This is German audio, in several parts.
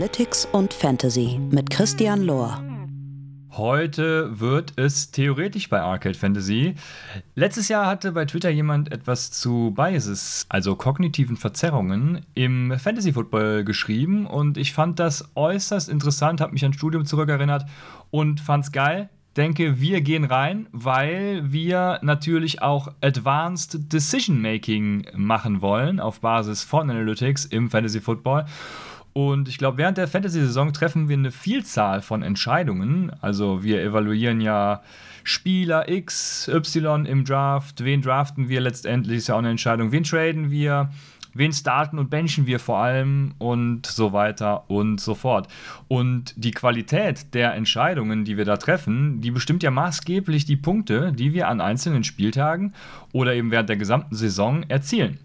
Analytics und Fantasy mit Christian Lohr. Heute wird es theoretisch bei Arcade Fantasy. Letztes Jahr hatte bei Twitter jemand etwas zu Biases, also kognitiven Verzerrungen, im Fantasy Football geschrieben und ich fand das äußerst interessant, habe mich an Studium zurückerinnert und fand es geil. Denke, wir gehen rein, weil wir natürlich auch Advanced Decision Making machen wollen auf Basis von Analytics im Fantasy Football. Und ich glaube, während der Fantasy-Saison treffen wir eine Vielzahl von Entscheidungen. Also wir evaluieren ja Spieler X, Y im Draft. Wen draften wir letztendlich? Ist ja auch eine Entscheidung. Wen traden wir? Wen starten und benchen wir vor allem? Und so weiter und so fort. Und die Qualität der Entscheidungen, die wir da treffen, die bestimmt ja maßgeblich die Punkte, die wir an einzelnen Spieltagen oder eben während der gesamten Saison erzielen.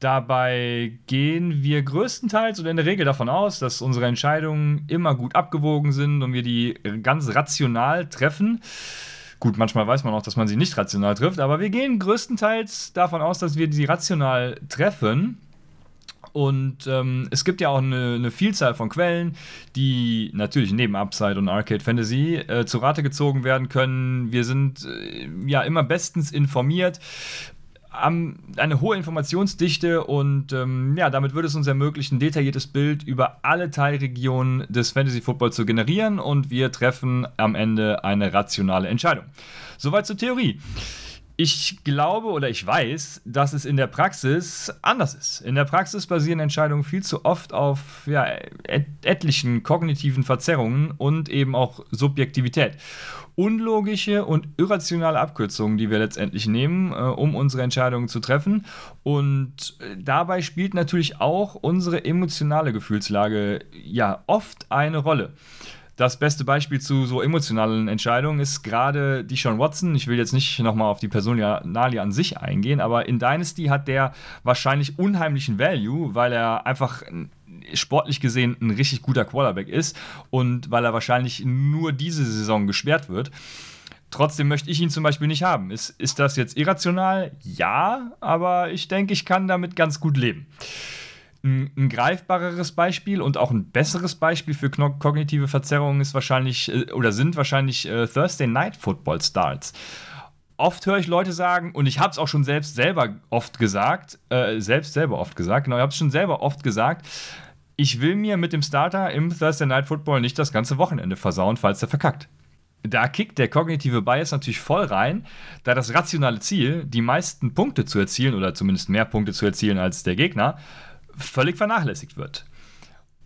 Dabei gehen wir größtenteils oder in der Regel davon aus, dass unsere Entscheidungen immer gut abgewogen sind und wir die ganz rational treffen. Gut, manchmal weiß man auch, dass man sie nicht rational trifft, aber wir gehen größtenteils davon aus, dass wir sie rational treffen. Und ähm, es gibt ja auch eine, eine, Vielzahl von Quellen, die natürlich neben Upside und Arcade Fantasy äh, zu Rate gezogen werden können. Wir sind äh, ja immer bestens informiert haben eine hohe Informationsdichte und ähm, ja, damit würde es uns ermöglichen, ein detailliertes Bild über alle Teilregionen des Fantasy Football zu generieren und wir treffen am Ende eine rationale Entscheidung. Soweit zur Theorie. Ich glaube oder ich weiß, dass es in der Praxis anders ist. In der Praxis basieren Entscheidungen viel zu oft auf ja, et etlichen kognitiven Verzerrungen und eben auch Subjektivität unlogische und irrationale Abkürzungen, die wir letztendlich nehmen, äh, um unsere Entscheidungen zu treffen. Und äh, dabei spielt natürlich auch unsere emotionale Gefühlslage ja oft eine Rolle. Das beste Beispiel zu so emotionalen Entscheidungen ist gerade die Sean Watson. Ich will jetzt nicht nochmal auf die Personalie an sich eingehen, aber in Dynasty hat der wahrscheinlich unheimlichen Value, weil er einfach sportlich gesehen ein richtig guter Quarterback ist und weil er wahrscheinlich nur diese Saison gesperrt wird. Trotzdem möchte ich ihn zum Beispiel nicht haben. Ist, ist das jetzt irrational? Ja, aber ich denke, ich kann damit ganz gut leben. Ein, ein greifbareres Beispiel und auch ein besseres Beispiel für kognitive Verzerrungen ist wahrscheinlich äh, oder sind wahrscheinlich äh, Thursday Night Football Starts oft höre ich Leute sagen, und ich habe es auch schon selbst selber oft gesagt, äh, selbst selber oft gesagt, genau, ich habe es schon selber oft gesagt, ich will mir mit dem Starter im Thursday Night Football nicht das ganze Wochenende versauen, falls er verkackt. Da kickt der kognitive Bias natürlich voll rein, da das rationale Ziel, die meisten Punkte zu erzielen oder zumindest mehr Punkte zu erzielen als der Gegner, völlig vernachlässigt wird.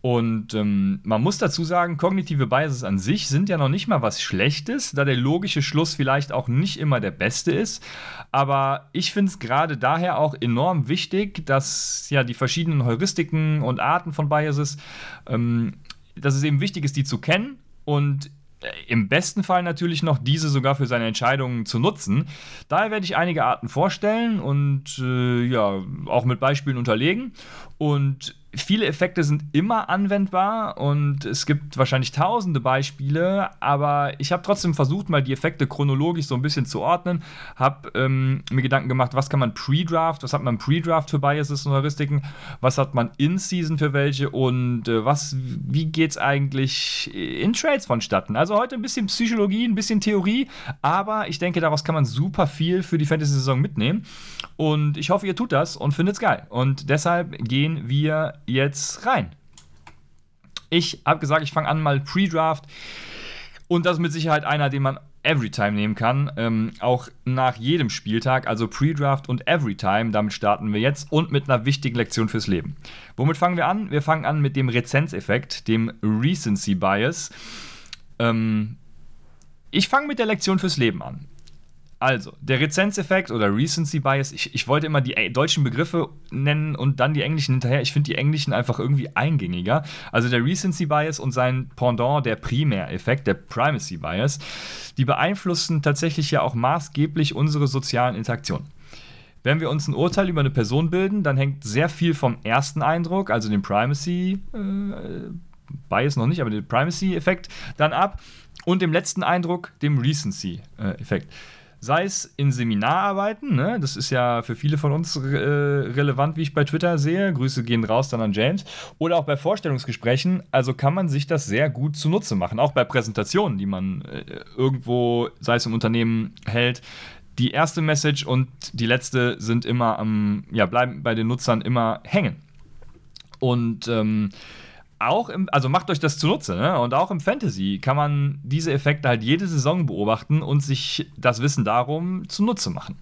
Und ähm, man muss dazu sagen, kognitive Biases an sich sind ja noch nicht mal was Schlechtes, da der logische Schluss vielleicht auch nicht immer der beste ist. Aber ich finde es gerade daher auch enorm wichtig, dass ja die verschiedenen Heuristiken und Arten von Biases, ähm, dass es eben wichtig ist, die zu kennen und im besten Fall natürlich noch diese sogar für seine Entscheidungen zu nutzen. Daher werde ich einige Arten vorstellen und äh, ja auch mit Beispielen unterlegen. Und viele Effekte sind immer anwendbar und es gibt wahrscheinlich tausende Beispiele, aber ich habe trotzdem versucht, mal die Effekte chronologisch so ein bisschen zu ordnen, habe ähm, mir Gedanken gemacht, was kann man Pre-Draft, was hat man Pre-Draft für Biases und Heuristiken, was hat man In-Season für welche und äh, was, wie geht es eigentlich in Trades vonstatten. Also heute ein bisschen Psychologie, ein bisschen Theorie, aber ich denke, daraus kann man super viel für die Fantasy-Saison mitnehmen und ich hoffe, ihr tut das und findet es geil. Und deshalb gehen wir jetzt rein. Ich habe gesagt, ich fange an mal Pre-Draft. Und das ist mit Sicherheit einer, den man Everytime nehmen kann. Ähm, auch nach jedem Spieltag, also Pre-Draft und Everytime. Damit starten wir jetzt und mit einer wichtigen Lektion fürs Leben. Womit fangen wir an? Wir fangen an mit dem Rezenzeffekt, dem Recency Bias. Ähm, ich fange mit der Lektion fürs Leben an. Also, der Rezenzeffekt oder Recency Bias, ich, ich wollte immer die äh, deutschen Begriffe nennen und dann die englischen hinterher. Ich finde die englischen einfach irgendwie eingängiger. Also der Recency Bias und sein Pendant, der Primäreffekt, der Primacy Bias, die beeinflussen tatsächlich ja auch maßgeblich unsere sozialen Interaktionen. Wenn wir uns ein Urteil über eine Person bilden, dann hängt sehr viel vom ersten Eindruck, also dem Primacy äh, Bias noch nicht, aber dem Primacy-Effekt dann ab und dem letzten Eindruck, dem Recency-Effekt. Äh, sei es in Seminararbeiten, ne? das ist ja für viele von uns äh, relevant, wie ich bei Twitter sehe. Grüße gehen raus dann an James. Oder auch bei Vorstellungsgesprächen. Also kann man sich das sehr gut zunutze machen. Auch bei Präsentationen, die man äh, irgendwo, sei es im Unternehmen, hält. Die erste Message und die letzte sind immer am, ja, bleiben bei den Nutzern immer hängen. Und ähm, auch im, also macht euch das zunutze, ne? Und auch im Fantasy kann man diese Effekte halt jede Saison beobachten und sich das Wissen darum zunutze machen.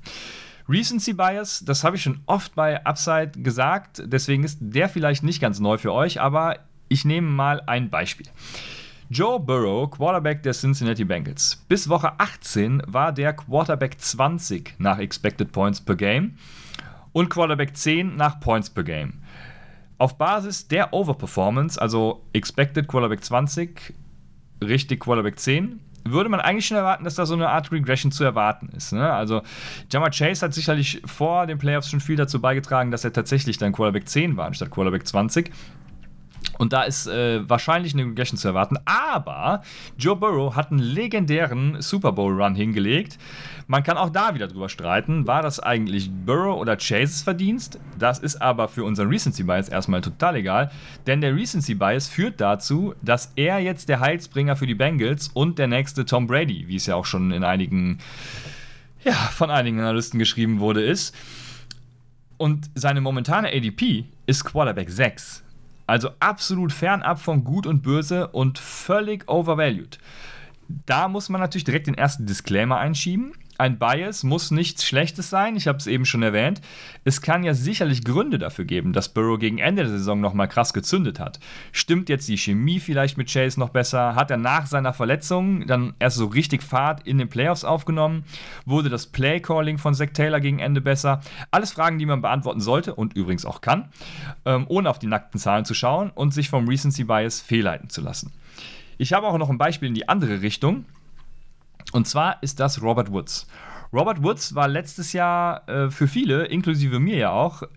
Recency Bias, das habe ich schon oft bei Upside gesagt, deswegen ist der vielleicht nicht ganz neu für euch, aber ich nehme mal ein Beispiel. Joe Burrow, Quarterback der Cincinnati Bengals. Bis Woche 18 war der Quarterback 20 nach Expected Points per Game und Quarterback 10 nach Points per Game. Auf Basis der Overperformance, also Expected Quarterback 20, richtig Quarterback 10, würde man eigentlich schon erwarten, dass da so eine Art Regression zu erwarten ist. Ne? Also, Jammer Chase hat sicherlich vor den Playoffs schon viel dazu beigetragen, dass er tatsächlich dann Quarterback 10 war anstatt Quarterback 20. Und da ist äh, wahrscheinlich eine Regression zu erwarten. Aber Joe Burrow hat einen legendären Super Bowl-Run hingelegt. Man kann auch da wieder drüber streiten, war das eigentlich Burrow oder Chases Verdienst? Das ist aber für unseren Recency Bias erstmal total egal, denn der Recency Bias führt dazu, dass er jetzt der Heilsbringer für die Bengals und der nächste Tom Brady, wie es ja auch schon in einigen, ja, von einigen Analysten geschrieben wurde, ist. Und seine momentane ADP ist Quarterback 6. Also absolut fernab von Gut und Böse und völlig overvalued. Da muss man natürlich direkt den ersten Disclaimer einschieben. Ein Bias muss nichts Schlechtes sein, ich habe es eben schon erwähnt. Es kann ja sicherlich Gründe dafür geben, dass Burrow gegen Ende der Saison nochmal krass gezündet hat. Stimmt jetzt die Chemie vielleicht mit Chase noch besser? Hat er nach seiner Verletzung dann erst so richtig Fahrt in den Playoffs aufgenommen? Wurde das Playcalling von Zach Taylor gegen Ende besser? Alles Fragen, die man beantworten sollte und übrigens auch kann, ähm, ohne auf die nackten Zahlen zu schauen und sich vom Recency Bias fehlleiten zu lassen. Ich habe auch noch ein Beispiel in die andere Richtung. Und zwar ist das Robert Woods. Robert Woods war letztes Jahr äh, für viele, inklusive mir ja auch, äh,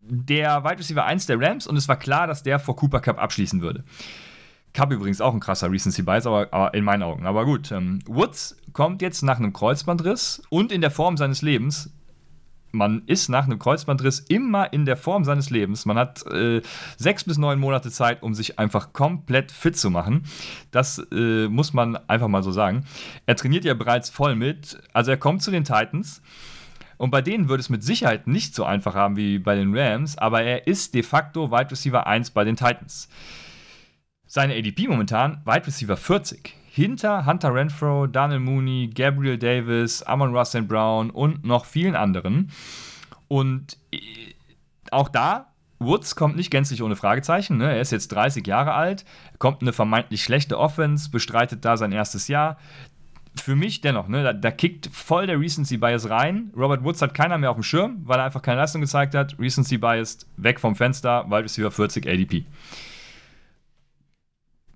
der Wide Receiver 1 der Rams und es war klar, dass der vor Cooper Cup abschließen würde. Cup übrigens auch ein krasser Recency Bias, aber, aber in meinen Augen. Aber gut, ähm, Woods kommt jetzt nach einem Kreuzbandriss und in der Form seines Lebens man ist nach einem Kreuzbandriss immer in der Form seines Lebens. Man hat äh, sechs bis neun Monate Zeit, um sich einfach komplett fit zu machen. Das äh, muss man einfach mal so sagen. Er trainiert ja bereits voll mit. Also er kommt zu den Titans. Und bei denen würde es mit Sicherheit nicht so einfach haben wie bei den Rams, aber er ist de facto Wide Receiver 1 bei den Titans. Seine ADP momentan Wide Receiver 40 hinter Hunter Renfro, Daniel Mooney, Gabriel Davis, Amon Russell Brown und noch vielen anderen. Und äh, auch da, Woods kommt nicht gänzlich ohne Fragezeichen. Ne? Er ist jetzt 30 Jahre alt, kommt eine vermeintlich schlechte Offense, bestreitet da sein erstes Jahr. Für mich dennoch, ne, da, da kickt voll der Recency Bias rein. Robert Woods hat keiner mehr auf dem Schirm, weil er einfach keine Leistung gezeigt hat. Recency Bias weg vom Fenster, Wide Receiver 40 ADP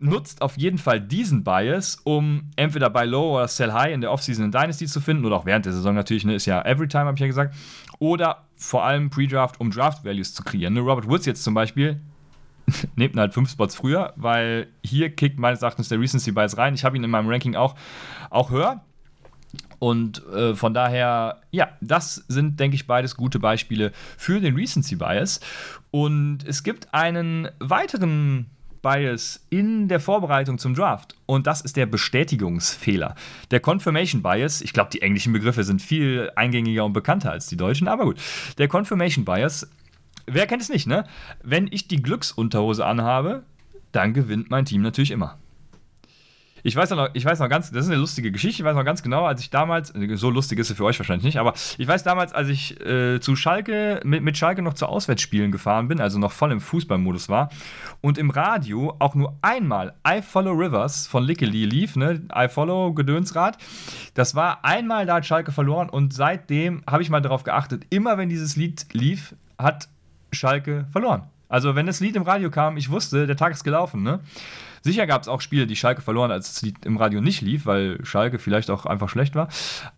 nutzt auf jeden Fall diesen Bias, um entweder bei Low oder Sell High in der Offseason in Dynasty zu finden oder auch während der Saison natürlich, ne, ist ja Everytime, habe ich ja gesagt. Oder vor allem Pre-Draft, um Draft-Values zu kreieren. Ne, Robert Woods jetzt zum Beispiel nehmt halt fünf Spots früher, weil hier kickt meines Erachtens der Recency Bias rein. Ich habe ihn in meinem Ranking auch, auch höher. Und äh, von daher, ja, das sind, denke ich, beides gute Beispiele für den Recency Bias. Und es gibt einen weiteren Bias in der Vorbereitung zum Draft. Und das ist der Bestätigungsfehler. Der Confirmation Bias, ich glaube, die englischen Begriffe sind viel eingängiger und bekannter als die deutschen, aber gut. Der Confirmation Bias, wer kennt es nicht, ne? Wenn ich die Glücksunterhose anhabe, dann gewinnt mein Team natürlich immer. Ich weiß, noch, ich weiß noch ganz, das ist eine lustige Geschichte, ich weiß noch ganz genau, als ich damals, so lustig ist sie für euch wahrscheinlich nicht, aber ich weiß damals, als ich äh, zu Schalke, mit, mit Schalke noch zu Auswärtsspielen gefahren bin, also noch voll im Fußballmodus war und im Radio auch nur einmal I Follow Rivers von Lickely lief, ne, I Follow Gedönsrad, das war einmal, da hat Schalke verloren und seitdem habe ich mal darauf geachtet, immer wenn dieses Lied lief, hat Schalke verloren. Also wenn das Lied im Radio kam, ich wusste, der Tag ist gelaufen, ne? Sicher gab es auch Spiele, die Schalke verloren, als es im Radio nicht lief, weil Schalke vielleicht auch einfach schlecht war.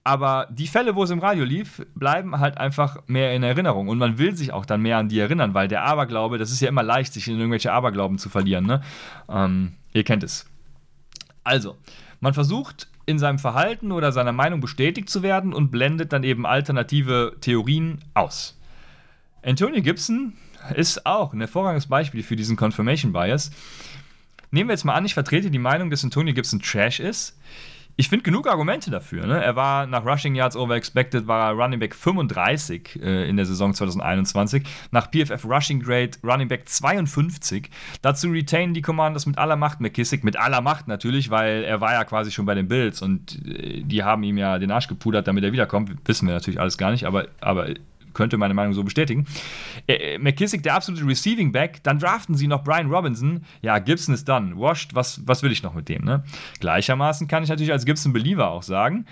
Aber die Fälle, wo es im Radio lief, bleiben halt einfach mehr in Erinnerung. Und man will sich auch dann mehr an die erinnern, weil der Aberglaube, das ist ja immer leicht, sich in irgendwelche Aberglauben zu verlieren. Ne? Ähm, ihr kennt es. Also, man versucht in seinem Verhalten oder seiner Meinung bestätigt zu werden und blendet dann eben alternative Theorien aus. Antonio Gibson ist auch ein hervorragendes Beispiel für diesen Confirmation Bias. Nehmen wir jetzt mal an, ich vertrete die Meinung, dass Antonio Gibson Trash ist ich finde genug Argumente dafür. Ne? Er war nach Rushing Yards over expected, war Running Back 35 äh, in der Saison 2021. Nach PFF Rushing Grade Running Back 52. Dazu retain die Commanders mit aller Macht McKissick, mit aller Macht natürlich, weil er war ja quasi schon bei den Bills und äh, die haben ihm ja den Arsch gepudert, damit er wiederkommt. Wissen wir natürlich alles gar nicht, aber, aber könnte meine Meinung so bestätigen. Äh, äh, McKissick, der absolute Receiving Back, dann draften sie noch Brian Robinson. Ja, Gibson ist done. Washed, was, was will ich noch mit dem? Ne? Gleichermaßen kann ich natürlich als Gibson-Believer auch sagen,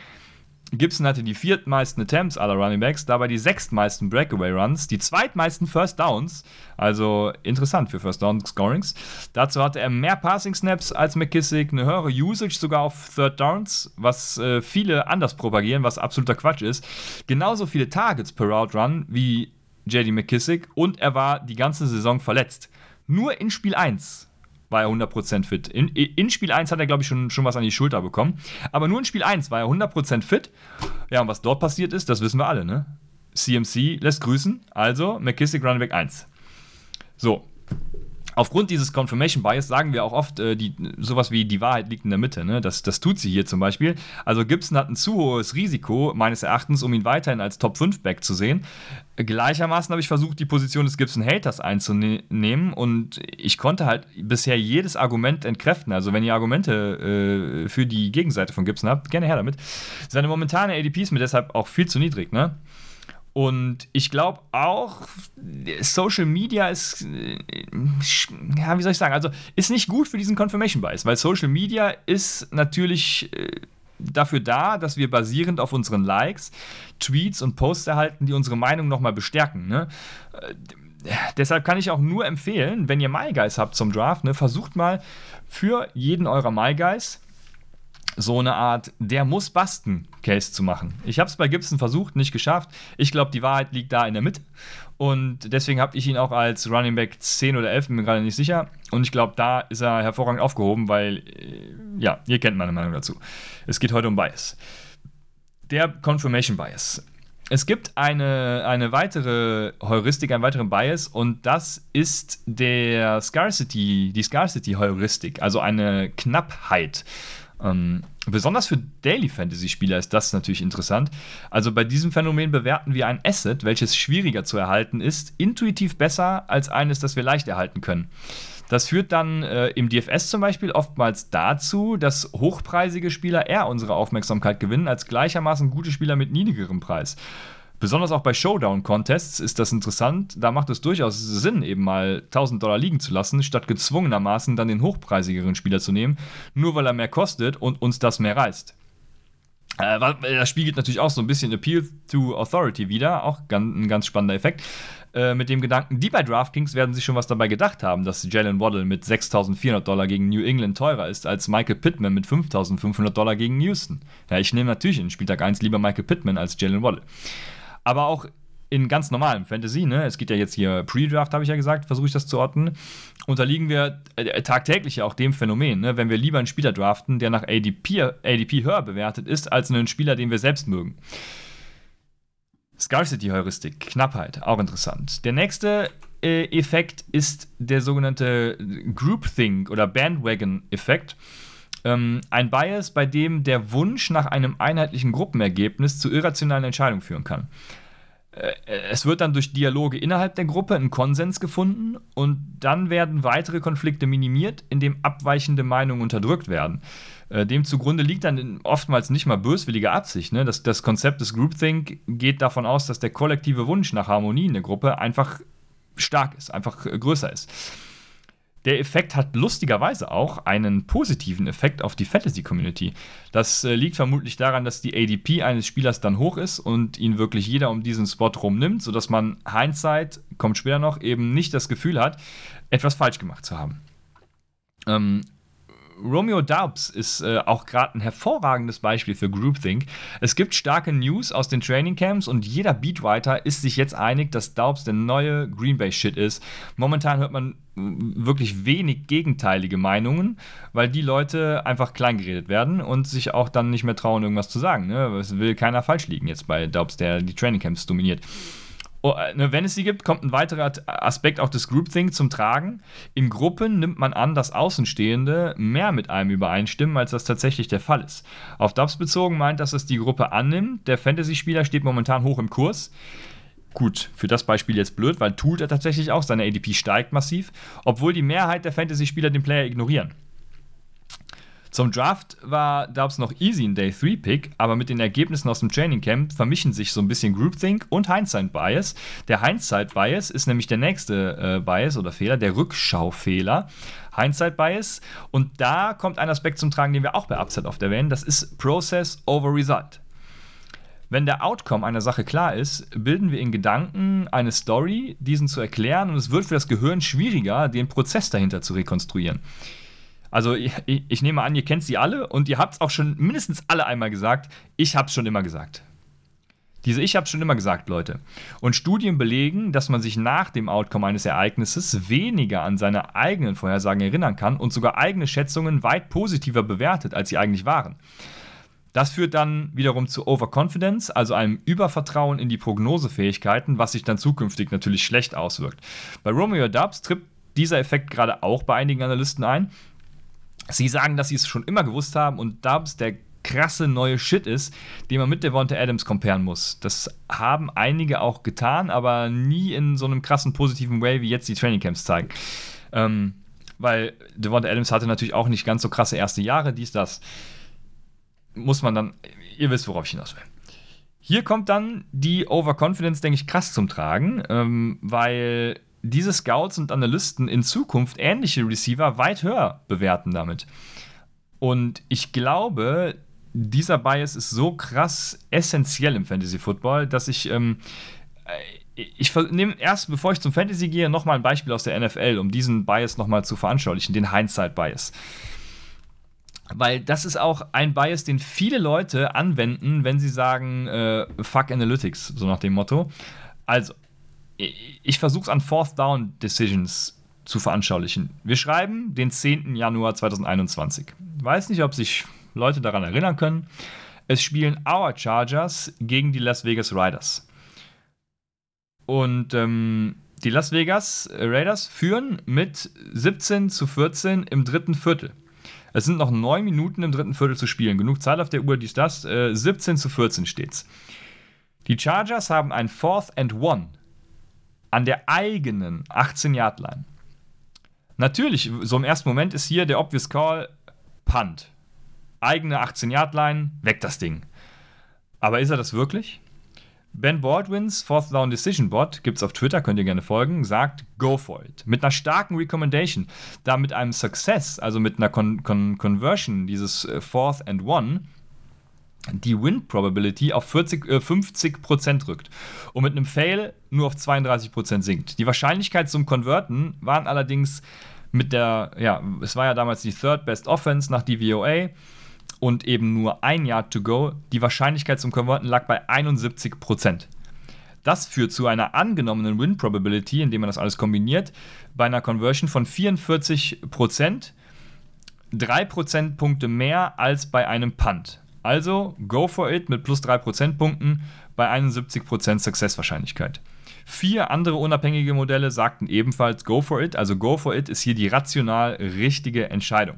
Gibson hatte die viertmeisten Attempts aller Running Backs, dabei die sechstmeisten Breakaway Runs, die zweitmeisten First Downs, also interessant für First Down Scorings. Dazu hatte er mehr Passing Snaps als McKissick, eine höhere Usage sogar auf Third Downs, was äh, viele anders propagieren, was absoluter Quatsch ist. Genauso viele Targets per Route Run wie JD McKissick und er war die ganze Saison verletzt. Nur in Spiel 1 war er 100% fit. In, in Spiel 1 hat er, glaube ich, schon, schon was an die Schulter bekommen. Aber nur in Spiel 1 war er 100% fit. Ja, und was dort passiert ist, das wissen wir alle, ne? CMC lässt grüßen, also McKissick Runback 1. So, aufgrund dieses Confirmation Bias sagen wir auch oft, äh, die, sowas wie die Wahrheit liegt in der Mitte. Ne? Das, das tut sie hier zum Beispiel. Also Gibson hat ein zu hohes Risiko, meines Erachtens, um ihn weiterhin als Top 5 Back zu sehen. Gleichermaßen habe ich versucht, die Position des Gibson-Haters einzunehmen und ich konnte halt bisher jedes Argument entkräften. Also, wenn ihr Argumente äh, für die Gegenseite von Gibson habt, gerne her damit. Seine momentane ADP ist mir deshalb auch viel zu niedrig. Ne? Und ich glaube auch, Social Media ist, äh, ja, wie soll ich sagen, also ist nicht gut für diesen Confirmation Bias, weil Social Media ist natürlich äh, dafür da, dass wir basierend auf unseren Likes Tweets und Posts erhalten, die unsere Meinung nochmal bestärken. Ne? Äh, deshalb kann ich auch nur empfehlen, wenn ihr MyGuys habt zum Draft, ne, versucht mal für jeden eurer MyGuys so eine Art Der muss basten Case zu machen. Ich habe es bei Gibson versucht, nicht geschafft. Ich glaube, die Wahrheit liegt da in der Mitte. Und deswegen habe ich ihn auch als Running Back 10 oder 11, bin mir gerade nicht sicher. Und ich glaube, da ist er hervorragend aufgehoben, weil, äh, ja, ihr kennt meine Meinung dazu. Es geht heute um Bias. Der Confirmation Bias. Es gibt eine, eine weitere Heuristik, einen weiteren Bias und das ist der Scarcity, die Scarcity-Heuristik, also eine Knappheit. Ähm, besonders für Daily Fantasy-Spieler ist das natürlich interessant. Also bei diesem Phänomen bewerten wir ein Asset, welches schwieriger zu erhalten ist, intuitiv besser als eines, das wir leicht erhalten können. Das führt dann äh, im DFS zum Beispiel oftmals dazu, dass hochpreisige Spieler eher unsere Aufmerksamkeit gewinnen als gleichermaßen gute Spieler mit niedrigerem Preis. Besonders auch bei Showdown-Contests ist das interessant. Da macht es durchaus Sinn, eben mal 1000 Dollar liegen zu lassen, statt gezwungenermaßen dann den hochpreisigeren Spieler zu nehmen, nur weil er mehr kostet und uns das mehr reißt. Äh, das spiegelt natürlich auch so ein bisschen Appeal to Authority wieder, auch ein ganz spannender Effekt. Äh, mit dem Gedanken, die bei DraftKings werden sich schon was dabei gedacht haben, dass Jalen Waddle mit 6.400 Dollar gegen New England teurer ist als Michael Pittman mit 5.500 Dollar gegen Houston. Ja, ich nehme natürlich in Spieltag 1 lieber Michael Pittman als Jalen Waddle aber auch in ganz normalem Fantasy, ne? Es geht ja jetzt hier Pre-Draft, habe ich ja gesagt, versuche ich das zu ordnen. Unterliegen wir äh, tagtäglich ja auch dem Phänomen, ne? wenn wir lieber einen Spieler draften, der nach ADP, ADP höher bewertet ist, als einen Spieler, den wir selbst mögen. Scarcity-Heuristik, Knappheit, auch interessant. Der nächste äh, Effekt ist der sogenannte Groupthink oder Bandwagon-Effekt. Ähm, ein Bias, bei dem der Wunsch nach einem einheitlichen Gruppenergebnis zu irrationalen Entscheidungen führen kann. Äh, es wird dann durch Dialoge innerhalb der Gruppe ein Konsens gefunden und dann werden weitere Konflikte minimiert, indem abweichende Meinungen unterdrückt werden. Äh, dem zugrunde liegt dann oftmals nicht mal böswillige Absicht. Ne? Das, das Konzept des Groupthink geht davon aus, dass der kollektive Wunsch nach Harmonie in der Gruppe einfach stark ist, einfach größer ist. Der Effekt hat lustigerweise auch einen positiven Effekt auf die Fantasy-Community. Das äh, liegt vermutlich daran, dass die ADP eines Spielers dann hoch ist und ihn wirklich jeder um diesen Spot rumnimmt, sodass man Hindsight, kommt später noch, eben nicht das Gefühl hat, etwas falsch gemacht zu haben. Ähm, Romeo Daubs ist äh, auch gerade ein hervorragendes Beispiel für Groupthink. Es gibt starke News aus den Trainingcamps und jeder Beatwriter ist sich jetzt einig, dass Daubs der neue Green Bay Shit ist. Momentan hört man wirklich wenig gegenteilige Meinungen, weil die Leute einfach kleingeredet werden und sich auch dann nicht mehr trauen, irgendwas zu sagen. Ne? Es will keiner falsch liegen jetzt bei Daubs, der die Trainingcamps dominiert. Oh, äh, ne, wenn es sie gibt, kommt ein weiterer Aspekt auch des Groupthink zum Tragen. In Gruppen nimmt man an, dass Außenstehende mehr mit einem übereinstimmen, als das tatsächlich der Fall ist. Auf Dubs bezogen meint, dass es die Gruppe annimmt. Der Fantasy-Spieler steht momentan hoch im Kurs. Gut, für das Beispiel jetzt blöd, weil tut er tatsächlich auch, seine ADP steigt massiv, obwohl die Mehrheit der Fantasy-Spieler den Player ignorieren. Zum Draft war Dubs noch easy ein Day 3 Pick, aber mit den Ergebnissen aus dem Training Camp vermischen sich so ein bisschen Groupthink und Hindsight Bias. Der Hindsight Bias ist nämlich der nächste äh, Bias oder Fehler, der Rückschaufehler. Hindsight Bias. Und da kommt ein Aspekt zum Tragen, den wir auch bei Upset oft erwähnen. Das ist Process over Result. Wenn der Outcome einer Sache klar ist, bilden wir in Gedanken eine Story, diesen zu erklären, und es wird für das Gehirn schwieriger, den Prozess dahinter zu rekonstruieren. Also ich, ich, nehme an, ihr kennt sie alle und ihr habt es auch schon mindestens alle einmal gesagt. Ich habe es schon immer gesagt. Diese Ich habe schon immer gesagt, Leute. Und Studien belegen, dass man sich nach dem Outcome eines Ereignisses weniger an seine eigenen Vorhersagen erinnern kann und sogar eigene Schätzungen weit positiver bewertet, als sie eigentlich waren. Das führt dann wiederum zu Overconfidence, also einem Übervertrauen in die Prognosefähigkeiten, was sich dann zukünftig natürlich schlecht auswirkt. Bei Romeo Dubs tritt dieser Effekt gerade auch bei einigen Analysten ein, Sie sagen, dass sie es schon immer gewusst haben und Dubs der krasse neue Shit ist, den man mit Devonta Adams comparen muss. Das haben einige auch getan, aber nie in so einem krassen positiven Way, wie jetzt die Trainingcamps zeigen. Ähm, weil Devonta Adams hatte natürlich auch nicht ganz so krasse erste Jahre, dies, das. Muss man dann, ihr wisst, worauf ich hinaus will. Hier kommt dann die Overconfidence, denke ich, krass zum Tragen, ähm, weil diese Scouts und Analysten in Zukunft ähnliche Receiver weit höher bewerten damit. Und ich glaube, dieser Bias ist so krass essentiell im Fantasy Football, dass ich ähm, äh, ich nehme erst, bevor ich zum Fantasy gehe, nochmal ein Beispiel aus der NFL, um diesen Bias nochmal zu veranschaulichen, den Hindsight-Bias. Weil das ist auch ein Bias, den viele Leute anwenden, wenn sie sagen, äh, fuck Analytics, so nach dem Motto. Also, ich versuche es an Fourth Down Decisions zu veranschaulichen. Wir schreiben den 10. Januar 2021. Ich weiß nicht, ob sich Leute daran erinnern können. Es spielen Our Chargers gegen die Las Vegas Riders. Und ähm, die Las Vegas Raiders führen mit 17 zu 14 im dritten Viertel. Es sind noch neun Minuten im dritten Viertel zu spielen. Genug Zeit auf der Uhr, dies, das. Äh, 17 zu 14 steht's. Die Chargers haben ein Fourth and One an der eigenen 18-Yard-Line. Natürlich, so im ersten Moment ist hier der obvious Call Punt. Eigene 18-Yard-Line, weg das Ding. Aber ist er das wirklich? Ben Baldwins Fourth Down Decision Bot, gibt es auf Twitter, könnt ihr gerne folgen, sagt Go for it. Mit einer starken Recommendation, da mit einem Success, also mit einer Con Con Conversion, dieses äh, Fourth and One, die Win Probability auf 40, äh, 50% rückt und mit einem Fail nur auf 32% sinkt. Die Wahrscheinlichkeit zum Converten waren allerdings mit der, ja, es war ja damals die Third Best Offense nach DVOA und eben nur ein Yard to go. Die Wahrscheinlichkeit zum Converten lag bei 71%. Das führt zu einer angenommenen Win Probability, indem man das alles kombiniert, bei einer Conversion von 44%, 3 Prozentpunkte mehr als bei einem Punt. Also go for it mit plus 3 Prozentpunkten bei 71% Successwahrscheinlichkeit. Vier andere unabhängige Modelle sagten ebenfalls go for it, also go for it ist hier die rational richtige Entscheidung.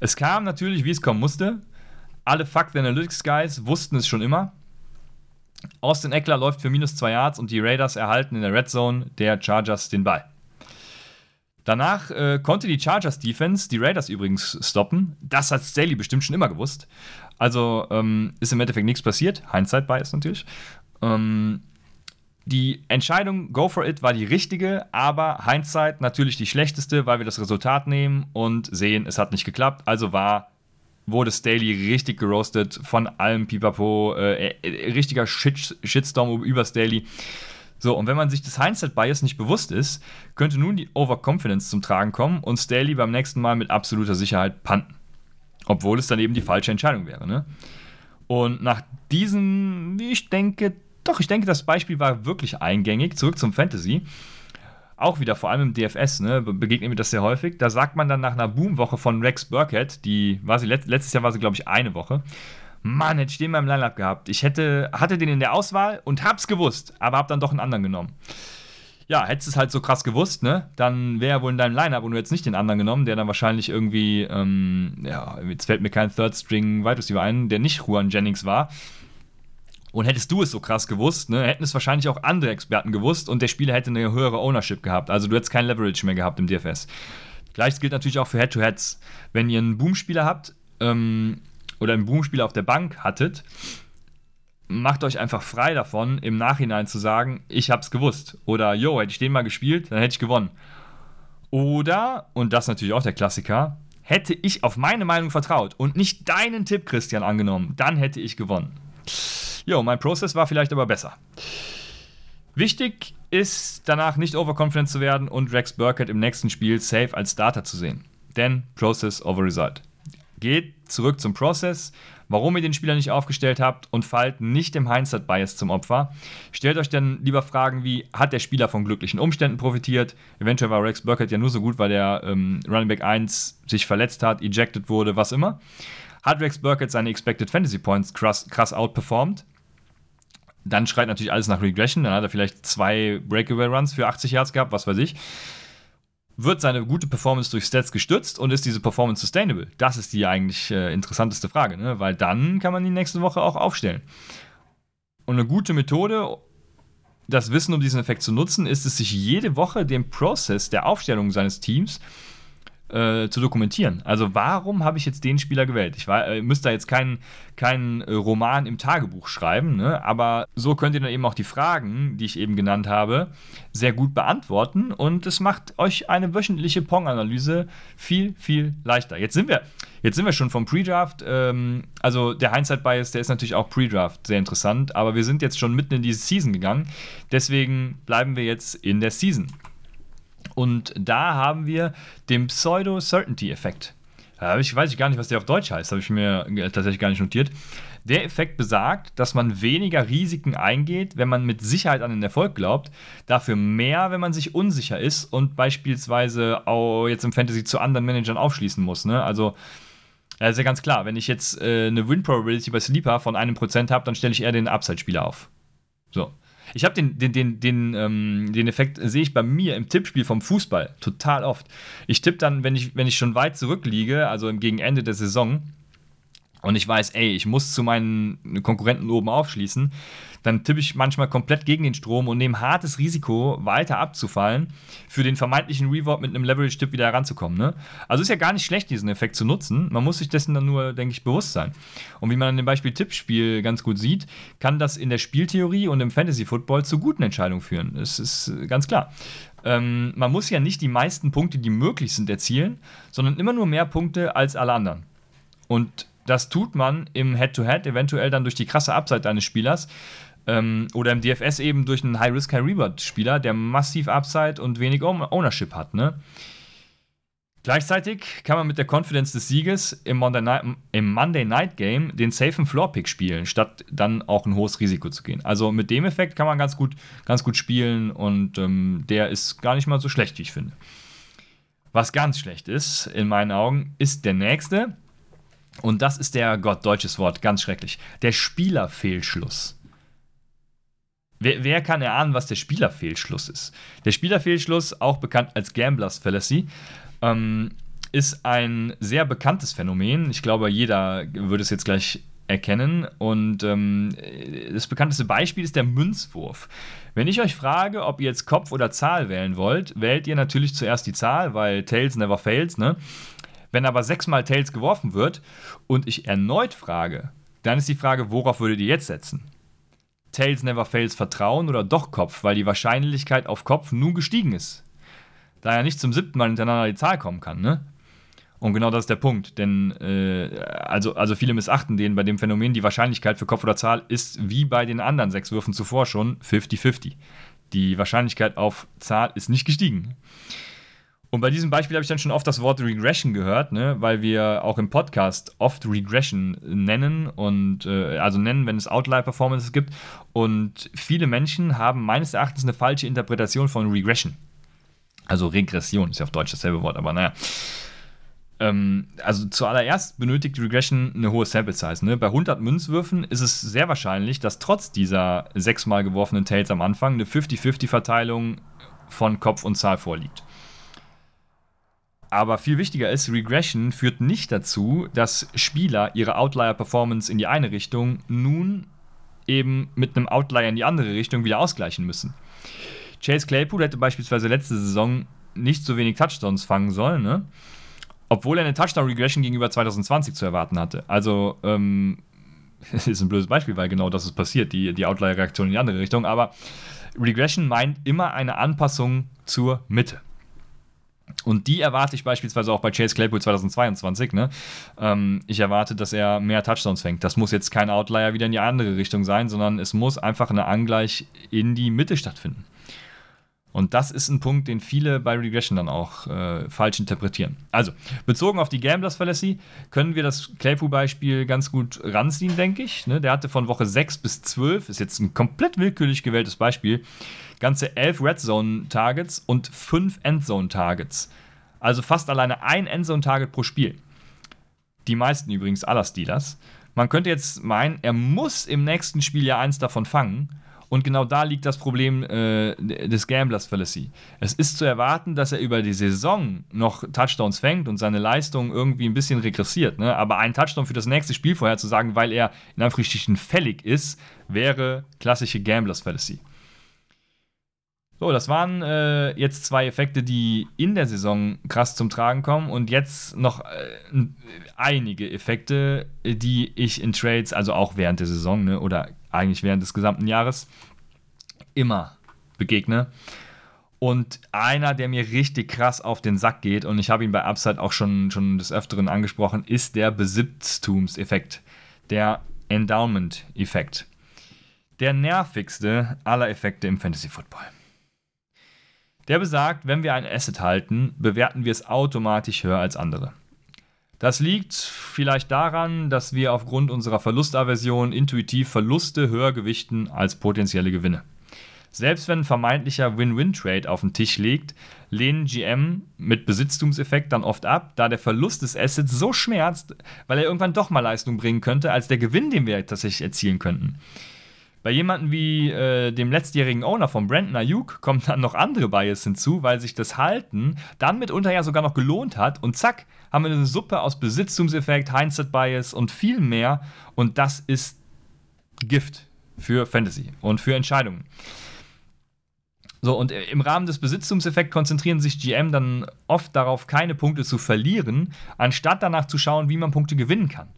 Es kam natürlich, wie es kommen musste. Alle Fuck Analytics Guys wussten es schon immer. Austin Eckler läuft für minus 2 Yards und die Raiders erhalten in der Red Zone der Chargers den Ball. Danach äh, konnte die Chargers Defense die Raiders übrigens stoppen. Das hat Staley bestimmt schon immer gewusst. Also ähm, ist im Endeffekt nichts passiert. Hindsight Bias natürlich. Ähm, die Entscheidung Go for it war die richtige, aber Hindsight natürlich die schlechteste, weil wir das Resultat nehmen und sehen, es hat nicht geklappt. Also war wurde Staley richtig geroastet von allem Pipapo, äh, äh, richtiger Shit, Shitstorm über Staley. So, und wenn man sich des Hindsight-Bias nicht bewusst ist, könnte nun die Overconfidence zum Tragen kommen und Staley beim nächsten Mal mit absoluter Sicherheit panten. Obwohl es dann eben die falsche Entscheidung wäre. Ne? Und nach diesen, ich denke, doch, ich denke, das Beispiel war wirklich eingängig. Zurück zum Fantasy. Auch wieder, vor allem im DFS, ne, begegnet mir das sehr häufig. Da sagt man dann nach einer Boomwoche von Rex Burkhead, die war sie letztes Jahr war sie, glaube ich, eine Woche. Mann, hätte ich den mal im Lineup gehabt. Ich hätte, hatte den in der Auswahl und hab's gewusst, aber hab dann doch einen anderen genommen. Ja, hättest es halt so krass gewusst, ne? Dann wäre wohl in deinem Lineup und du hättest nicht den anderen genommen, der dann wahrscheinlich irgendwie, ähm, ja, jetzt fällt mir kein Third String Wide Receiver ein, der nicht Juan Jennings war. Und hättest du es so krass gewusst, ne, hätten es wahrscheinlich auch andere Experten gewusst und der Spieler hätte eine höhere Ownership gehabt. Also du hättest kein Leverage mehr gehabt im DFS. Gleiches gilt natürlich auch für Head-to-Heads. Wenn ihr einen Boom-Spieler habt, ähm, oder einen Boomspieler auf der Bank hattet, macht euch einfach frei davon, im Nachhinein zu sagen, ich hab's gewusst. Oder, yo, hätte ich den mal gespielt, dann hätte ich gewonnen. Oder, und das ist natürlich auch der Klassiker, hätte ich auf meine Meinung vertraut und nicht deinen Tipp, Christian, angenommen, dann hätte ich gewonnen. Jo, mein Prozess war vielleicht aber besser. Wichtig ist danach nicht overconfident zu werden und Rex Burkett im nächsten Spiel safe als Starter zu sehen. Denn Process over Result. Geht zurück zum Process, warum ihr den Spieler nicht aufgestellt habt und fallt nicht dem Hindsight-Bias zum Opfer. Stellt euch dann lieber Fragen wie, hat der Spieler von glücklichen Umständen profitiert? Eventuell war Rex Burkett ja nur so gut, weil der ähm, Running Back 1 sich verletzt hat, ejected wurde, was immer. Hat Rex Burkett seine Expected Fantasy Points krass, krass outperformed? Dann schreit natürlich alles nach Regression. Dann hat er vielleicht zwei Breakaway Runs für 80 Yards gehabt, was weiß ich wird seine gute Performance durch Stats gestützt und ist diese Performance sustainable? Das ist die eigentlich äh, interessanteste Frage, ne? weil dann kann man die nächste Woche auch aufstellen. Und eine gute Methode, das Wissen um diesen Effekt zu nutzen, ist es, sich jede Woche den Prozess der Aufstellung seines Teams äh, zu dokumentieren. Also warum habe ich jetzt den Spieler gewählt? Ich war, äh, müsste da jetzt keinen kein, äh, Roman im Tagebuch schreiben, ne? aber so könnt ihr dann eben auch die Fragen, die ich eben genannt habe, sehr gut beantworten und es macht euch eine wöchentliche Pong-Analyse viel, viel leichter. Jetzt sind wir, jetzt sind wir schon vom Pre-Draft, ähm, also der Hindsight-Bias, der ist natürlich auch Pre-Draft sehr interessant, aber wir sind jetzt schon mitten in diese Season gegangen, deswegen bleiben wir jetzt in der Season. Und da haben wir den Pseudo-Certainty-Effekt. Ich weiß gar nicht, was der auf Deutsch heißt, habe ich mir tatsächlich gar nicht notiert. Der Effekt besagt, dass man weniger Risiken eingeht, wenn man mit Sicherheit an den Erfolg glaubt, dafür mehr, wenn man sich unsicher ist und beispielsweise auch jetzt im Fantasy zu anderen Managern aufschließen muss. Ne? Also, das ist ja ganz klar, wenn ich jetzt äh, eine Win-Probability bei Sleeper von einem Prozent habe, dann stelle ich eher den Upside-Spieler auf. So. Ich habe den, den, den, den, ähm, den Effekt, sehe ich bei mir im Tippspiel vom Fußball total oft. Ich tippe dann, wenn ich, wenn ich schon weit zurückliege, also gegen Ende der Saison, und ich weiß, ey, ich muss zu meinen Konkurrenten oben aufschließen, dann tippe ich manchmal komplett gegen den Strom und nehme hartes Risiko, weiter abzufallen, für den vermeintlichen Reward mit einem Leverage-Tipp wieder heranzukommen. Ne? Also ist ja gar nicht schlecht, diesen Effekt zu nutzen. Man muss sich dessen dann nur, denke ich, bewusst sein. Und wie man an dem Beispiel Tippspiel ganz gut sieht, kann das in der Spieltheorie und im Fantasy-Football zu guten Entscheidungen führen. Das ist ganz klar. Ähm, man muss ja nicht die meisten Punkte, die möglich sind, erzielen, sondern immer nur mehr Punkte als alle anderen. Und das tut man im Head-to-Head -Head eventuell dann durch die krasse Upside eines Spielers. Ähm, oder im DFS eben durch einen High-Risk, High-Reward-Spieler, der massiv Upside und wenig Ownership hat. Ne? Gleichzeitig kann man mit der Confidence des Sieges im Monday, Night, im Monday Night Game den safen Floor-Pick spielen, statt dann auch ein hohes Risiko zu gehen. Also mit dem Effekt kann man ganz gut, ganz gut spielen und ähm, der ist gar nicht mal so schlecht, wie ich finde. Was ganz schlecht ist, in meinen Augen, ist der nächste. Und das ist der, Gott, deutsches Wort, ganz schrecklich. Der Spielerfehlschluss. Wer, wer, kann erahnen, was der Spielerfehlschluss ist? Der Spielerfehlschluss, auch bekannt als Gamblers Fallacy, ähm, ist ein sehr bekanntes Phänomen. Ich glaube, jeder würde es jetzt gleich erkennen. Und ähm, das bekannteste Beispiel ist der Münzwurf. Wenn ich euch frage, ob ihr jetzt Kopf oder Zahl wählen wollt, wählt ihr natürlich zuerst die Zahl, weil Tails never fails, ne? Wenn aber sechsmal Tails geworfen wird und ich erneut frage, dann ist die Frage, worauf würdet ihr jetzt setzen? Tails Never Fails Vertrauen oder doch Kopf, weil die Wahrscheinlichkeit auf Kopf nun gestiegen ist. Da er nicht zum siebten Mal hintereinander die Zahl kommen kann, ne? Und genau das ist der Punkt, denn äh, also, also viele missachten den bei dem Phänomen, die Wahrscheinlichkeit für Kopf oder Zahl ist wie bei den anderen sechs Würfen zuvor schon 50-50. Die Wahrscheinlichkeit auf Zahl ist nicht gestiegen. Und bei diesem Beispiel habe ich dann schon oft das Wort Regression gehört, ne? weil wir auch im Podcast oft Regression nennen und äh, also nennen, wenn es Outlier-Performances gibt. Und viele Menschen haben meines Erachtens eine falsche Interpretation von Regression. Also Regression ist ja auf Deutsch dasselbe Wort, aber naja. Ähm, also zuallererst benötigt Regression eine hohe Sample Size. Ne? Bei 100 Münzwürfen ist es sehr wahrscheinlich, dass trotz dieser sechsmal geworfenen Tails am Anfang eine 50-50-Verteilung von Kopf und Zahl vorliegt. Aber viel wichtiger ist, Regression führt nicht dazu, dass Spieler ihre Outlier-Performance in die eine Richtung nun eben mit einem Outlier in die andere Richtung wieder ausgleichen müssen. Chase Claypool hätte beispielsweise letzte Saison nicht so wenig Touchdowns fangen sollen, ne? obwohl er eine Touchdown-Regression gegenüber 2020 zu erwarten hatte. Also, ähm, ist ein blödes Beispiel, weil genau das ist passiert, die, die Outlier-Reaktion in die andere Richtung. Aber Regression meint immer eine Anpassung zur Mitte. Und die erwarte ich beispielsweise auch bei Chase Claypool 2022. Ne? Ähm, ich erwarte, dass er mehr Touchdowns fängt. Das muss jetzt kein Outlier wieder in die andere Richtung sein, sondern es muss einfach eine Angleich in die Mitte stattfinden. Und das ist ein Punkt, den viele bei Regression dann auch äh, falsch interpretieren. Also, bezogen auf die Gamblers Fallacy können wir das Claypool-Beispiel ganz gut ranziehen, denke ich. Ne? Der hatte von Woche 6 bis 12, ist jetzt ein komplett willkürlich gewähltes Beispiel, ganze 11 Red Zone Targets und 5 Endzone Targets. Also fast alleine ein Endzone Target pro Spiel. Die meisten übrigens aller Steelers. Man könnte jetzt meinen, er muss im nächsten Spiel ja eins davon fangen. Und genau da liegt das Problem äh, des Gamblers Fallacy. Es ist zu erwarten, dass er über die Saison noch Touchdowns fängt und seine Leistung irgendwie ein bisschen regressiert. Ne? Aber ein Touchdown für das nächste Spiel vorherzusagen, weil er in Anführungsstrichen fällig ist, wäre klassische Gamblers Fallacy. So, das waren äh, jetzt zwei Effekte, die in der Saison krass zum Tragen kommen und jetzt noch äh, einige Effekte, die ich in Trades, also auch während der Saison ne, oder eigentlich während des gesamten Jahres, immer begegne. Und einer, der mir richtig krass auf den Sack geht, und ich habe ihn bei Upside auch schon, schon des Öfteren angesprochen, ist der Besitztumseffekt, der Endowment-Effekt. Der nervigste aller Effekte im Fantasy Football. Der besagt, wenn wir ein Asset halten, bewerten wir es automatisch höher als andere. Das liegt vielleicht daran, dass wir aufgrund unserer Verlustaversion intuitiv Verluste höher gewichten als potenzielle Gewinne. Selbst wenn ein vermeintlicher Win-Win-Trade auf dem Tisch liegt, lehnen GM mit Besitztumseffekt dann oft ab, da der Verlust des Assets so schmerzt, weil er irgendwann doch mal Leistung bringen könnte, als der Gewinn, den wir tatsächlich erzielen könnten. Bei jemandem wie äh, dem letztjährigen Owner von Brandon Ayuk kommen dann noch andere Bias hinzu, weil sich das Halten dann mitunter ja sogar noch gelohnt hat und zack, haben wir eine Suppe aus Besitztumseffekt, Hindsight-Bias und viel mehr und das ist Gift für Fantasy und für Entscheidungen. So, und im Rahmen des Besitztumseffekts konzentrieren sich GM dann oft darauf, keine Punkte zu verlieren, anstatt danach zu schauen, wie man Punkte gewinnen kann.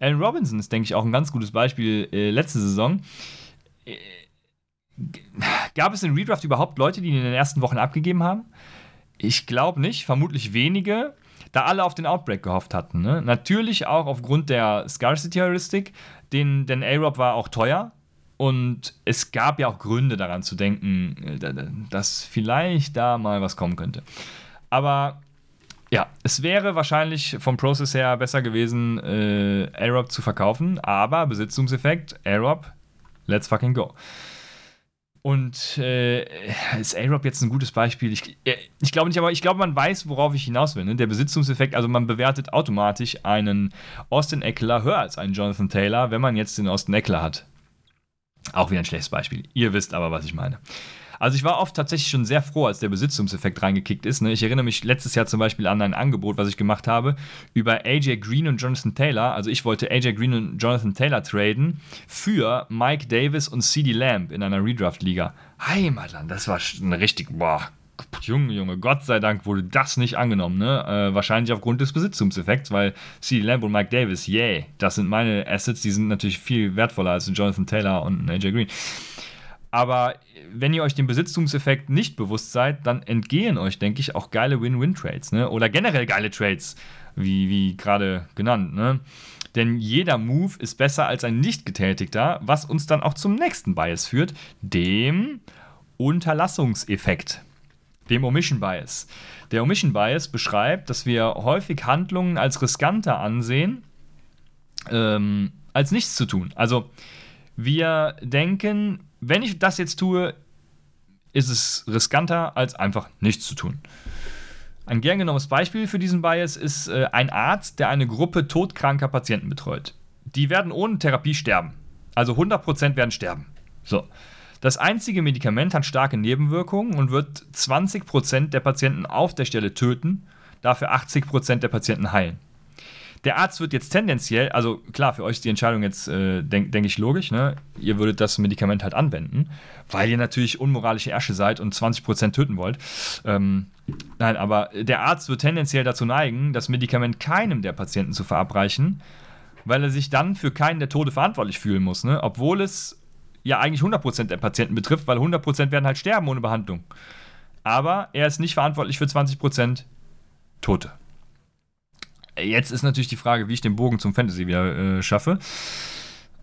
Allen Robinson ist, denke ich, auch ein ganz gutes Beispiel äh, letzte Saison. Äh, gab es in Redraft überhaupt Leute, die ihn in den ersten Wochen abgegeben haben? Ich glaube nicht, vermutlich wenige, da alle auf den Outbreak gehofft hatten. Ne? Natürlich auch aufgrund der Scarcity-Heuristik, denn, denn A-Rob war auch teuer. Und es gab ja auch Gründe daran zu denken, äh, dass vielleicht da mal was kommen könnte. Aber ja, es wäre wahrscheinlich vom Prozess her besser gewesen, äh, Aerob zu verkaufen, aber Besitzungseffekt, Aerob, let's fucking go. Und äh, ist A-Rob jetzt ein gutes Beispiel? Ich, äh, ich glaube nicht, aber ich glaube, man weiß, worauf ich hinaus will. Ne? Der Besitzungseffekt, also man bewertet automatisch einen Austin Eckler höher als einen Jonathan Taylor, wenn man jetzt den Austin Eckler hat. Auch wieder ein schlechtes Beispiel. Ihr wisst aber, was ich meine. Also ich war oft tatsächlich schon sehr froh, als der Besitzungseffekt reingekickt ist. Ne? Ich erinnere mich letztes Jahr zum Beispiel an ein Angebot, was ich gemacht habe, über AJ Green und Jonathan Taylor. Also ich wollte AJ Green und Jonathan Taylor traden für Mike Davis und CD Lamb in einer Redraft-Liga. Heimatland, das war ein richtig, boah, Junge, Junge, Gott sei Dank wurde das nicht angenommen, ne? Äh, wahrscheinlich aufgrund des Besitztumseffekts, weil CD Lamb und Mike Davis, yay, das sind meine Assets, die sind natürlich viel wertvoller als Jonathan Taylor und AJ Green. Aber wenn ihr euch dem Besitztumseffekt nicht bewusst seid, dann entgehen euch, denke ich, auch geile Win-Win-Trades, ne? Oder generell geile Trades, wie, wie gerade genannt, ne? Denn jeder Move ist besser als ein nicht getätigter, was uns dann auch zum nächsten Bias führt, dem Unterlassungseffekt, dem Omission Bias. Der Omission Bias beschreibt, dass wir häufig Handlungen als riskanter ansehen, ähm, als nichts zu tun. Also wir denken, wenn ich das jetzt tue, ist es riskanter, als einfach nichts zu tun. Ein gern genommenes Beispiel für diesen Bias ist äh, ein Arzt, der eine Gruppe todkranker Patienten betreut. Die werden ohne Therapie sterben. Also 100% werden sterben. So. Das einzige Medikament hat starke Nebenwirkungen und wird 20% der Patienten auf der Stelle töten, dafür 80% der Patienten heilen. Der Arzt wird jetzt tendenziell, also klar, für euch ist die Entscheidung jetzt, äh, denke denk ich, logisch, ne? Ihr würdet das Medikament halt anwenden, weil ihr natürlich unmoralische Ärsche seid und 20% töten wollt. Ähm, nein, aber der Arzt wird tendenziell dazu neigen, das Medikament keinem der Patienten zu verabreichen, weil er sich dann für keinen der Tode verantwortlich fühlen muss, ne? Obwohl es ja eigentlich 100% der Patienten betrifft, weil 100% werden halt sterben ohne Behandlung. Aber er ist nicht verantwortlich für 20% Tote. Jetzt ist natürlich die Frage, wie ich den Bogen zum Fantasy wieder äh, schaffe.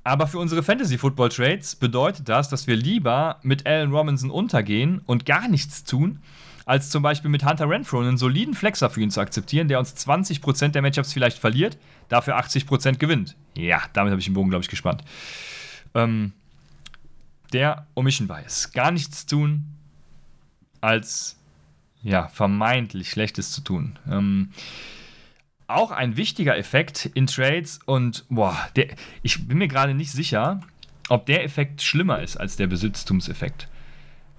Aber für unsere Fantasy-Football-Trades bedeutet das, dass wir lieber mit Allen Robinson untergehen und gar nichts tun, als zum Beispiel mit Hunter Renfro einen soliden Flexer für ihn zu akzeptieren, der uns 20% der Matchups vielleicht verliert, dafür 80% gewinnt. Ja, damit habe ich den Bogen, glaube ich, gespannt. Ähm, der Omission Bias. Gar nichts tun, als ja, vermeintlich Schlechtes zu tun. Ähm, auch ein wichtiger Effekt in Trades und boah, der, ich bin mir gerade nicht sicher, ob der Effekt schlimmer ist als der Besitztumseffekt.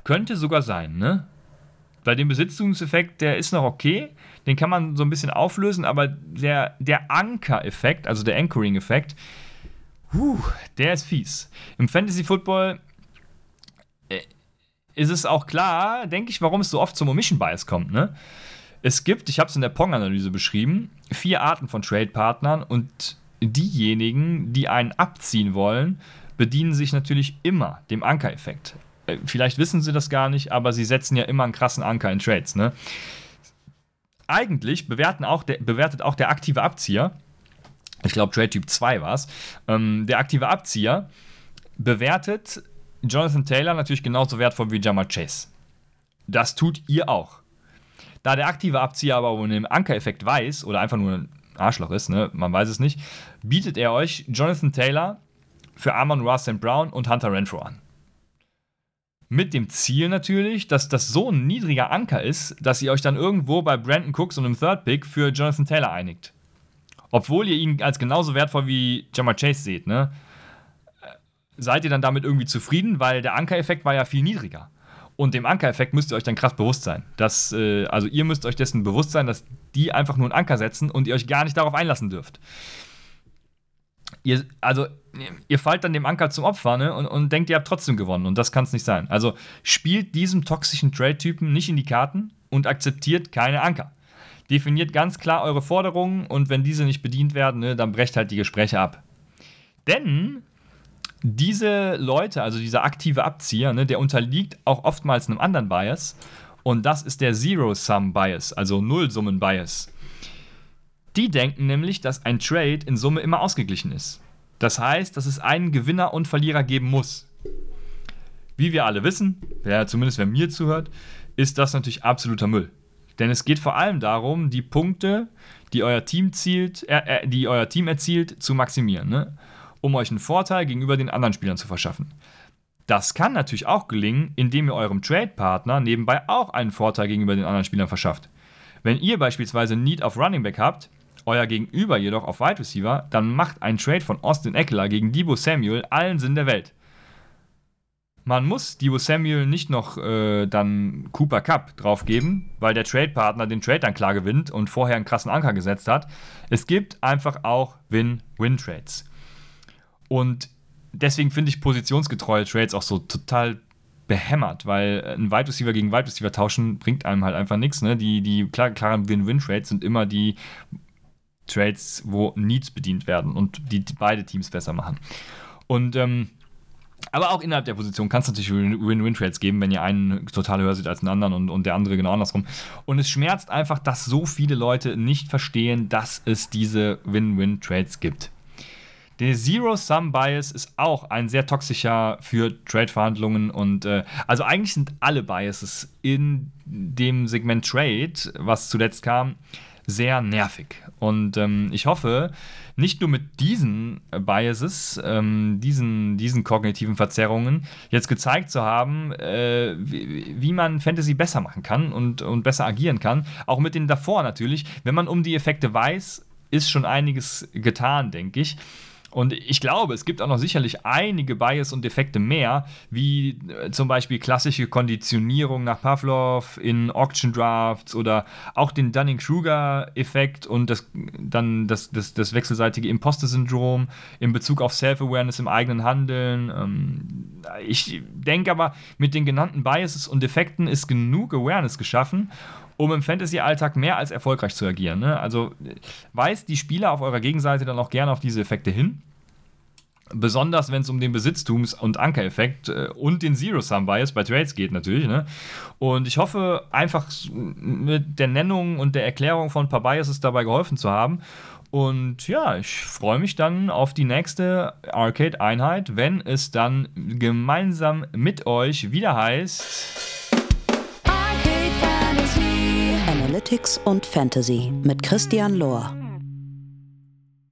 Könnte sogar sein, ne? Weil den Besitztumseffekt, der ist noch okay, den kann man so ein bisschen auflösen, aber der, der Anker-Effekt, also der Anchoring-Effekt, der ist fies. Im Fantasy Football äh, ist es auch klar, denke ich, warum es so oft zum Omission Bias kommt, ne? Es gibt, ich habe es in der Pong-Analyse beschrieben, vier Arten von Trade-Partnern und diejenigen, die einen abziehen wollen, bedienen sich natürlich immer dem Anker-Effekt. Äh, vielleicht wissen sie das gar nicht, aber sie setzen ja immer einen krassen Anker in Trades. Ne? Eigentlich bewerten auch der, bewertet auch der aktive Abzieher, ich glaube Trade Typ 2 war es, ähm, der aktive Abzieher bewertet Jonathan Taylor natürlich genauso wertvoll wie Jamal Chase. Das tut ihr auch. Da der aktive Abzieher aber ohne den Ankereffekt weiß oder einfach nur ein Arschloch ist, ne, man weiß es nicht, bietet er euch Jonathan Taylor für Amon Ross Brown und Hunter Renfro an. Mit dem Ziel natürlich, dass das so ein niedriger Anker ist, dass ihr euch dann irgendwo bei Brandon Cooks und einem Third Pick für Jonathan Taylor einigt. Obwohl ihr ihn als genauso wertvoll wie Jamar Chase seht, ne? Seid ihr dann damit irgendwie zufrieden, weil der Ankereffekt war ja viel niedriger. Und dem Ankereffekt müsst ihr euch dann krass bewusst sein. Dass, äh, also ihr müsst euch dessen bewusst sein, dass die einfach nur einen Anker setzen und ihr euch gar nicht darauf einlassen dürft. Ihr, also, ihr fallt dann dem Anker zum Opfer ne? und, und denkt, ihr habt trotzdem gewonnen. Und das kann es nicht sein. Also spielt diesem toxischen Trade-Typen nicht in die Karten und akzeptiert keine Anker. Definiert ganz klar eure Forderungen und wenn diese nicht bedient werden, ne, dann brecht halt die Gespräche ab. Denn diese Leute, also dieser aktive Abzieher, ne, der unterliegt auch oftmals einem anderen Bias. Und das ist der Zero-Sum-Bias, also Nullsummen-Bias. Die denken nämlich, dass ein Trade in Summe immer ausgeglichen ist. Das heißt, dass es einen Gewinner und Verlierer geben muss. Wie wir alle wissen, wer zumindest wer mir zuhört, ist das natürlich absoluter Müll. Denn es geht vor allem darum, die Punkte, die euer Team, zielt, äh, äh, die euer Team erzielt, zu maximieren. Ne? Um euch einen Vorteil gegenüber den anderen Spielern zu verschaffen. Das kann natürlich auch gelingen, indem ihr eurem Trade-Partner nebenbei auch einen Vorteil gegenüber den anderen Spielern verschafft. Wenn ihr beispielsweise Need auf Running Back habt, euer Gegenüber jedoch auf Wide Receiver, dann macht ein Trade von Austin Eckler gegen Debo Samuel allen Sinn der Welt. Man muss Debo Samuel nicht noch äh, dann Cooper Cup draufgeben, weil der Trade-Partner den Trade dann klar gewinnt und vorher einen krassen Anker gesetzt hat. Es gibt einfach auch Win-Win-Trades. Und deswegen finde ich positionsgetreue Trades auch so total behämmert, weil ein Wide Receiver gegen Wide Receiver tauschen bringt einem halt einfach nichts. Ne? Die, die klar, klaren Win-Win-Trades sind immer die Trades, wo Needs bedient werden und die, die beide Teams besser machen. Und ähm, aber auch innerhalb der Position kann es natürlich Win-Win-Trades geben, wenn ihr einen total höher seht als den anderen und, und der andere genau andersrum. Und es schmerzt einfach, dass so viele Leute nicht verstehen, dass es diese Win-Win-Trades gibt. Der Zero-Sum-Bias ist auch ein sehr toxischer für Trade-Verhandlungen und äh, also eigentlich sind alle Biases in dem Segment Trade, was zuletzt kam, sehr nervig. Und ähm, ich hoffe, nicht nur mit diesen Biases, ähm, diesen, diesen kognitiven Verzerrungen, jetzt gezeigt zu haben, äh, wie, wie, man Fantasy besser machen kann und, und besser agieren kann. Auch mit den davor natürlich. Wenn man um die Effekte weiß, ist schon einiges getan, denke ich. Und ich glaube, es gibt auch noch sicherlich einige Bias und Defekte mehr, wie äh, zum Beispiel klassische Konditionierung nach Pavlov in Auction Drafts oder auch den Dunning-Kruger-Effekt und das, dann das, das, das wechselseitige Imposter-Syndrom in Bezug auf Self-Awareness im eigenen Handeln. Ähm, ich denke aber, mit den genannten Biases und Defekten ist genug Awareness geschaffen um im Fantasy-Alltag mehr als erfolgreich zu agieren. Ne? Also weist die Spieler auf eurer Gegenseite dann auch gerne auf diese Effekte hin. Besonders wenn es um den Besitztums- und Ankereffekt äh, und den Zero-Sum-Bias bei Trades geht, natürlich. Ne? Und ich hoffe, einfach mit der Nennung und der Erklärung von ein paar Biases dabei geholfen zu haben. Und ja, ich freue mich dann auf die nächste Arcade-Einheit, wenn es dann gemeinsam mit euch wieder heißt. Analytics und Fantasy mit Christian Lohr.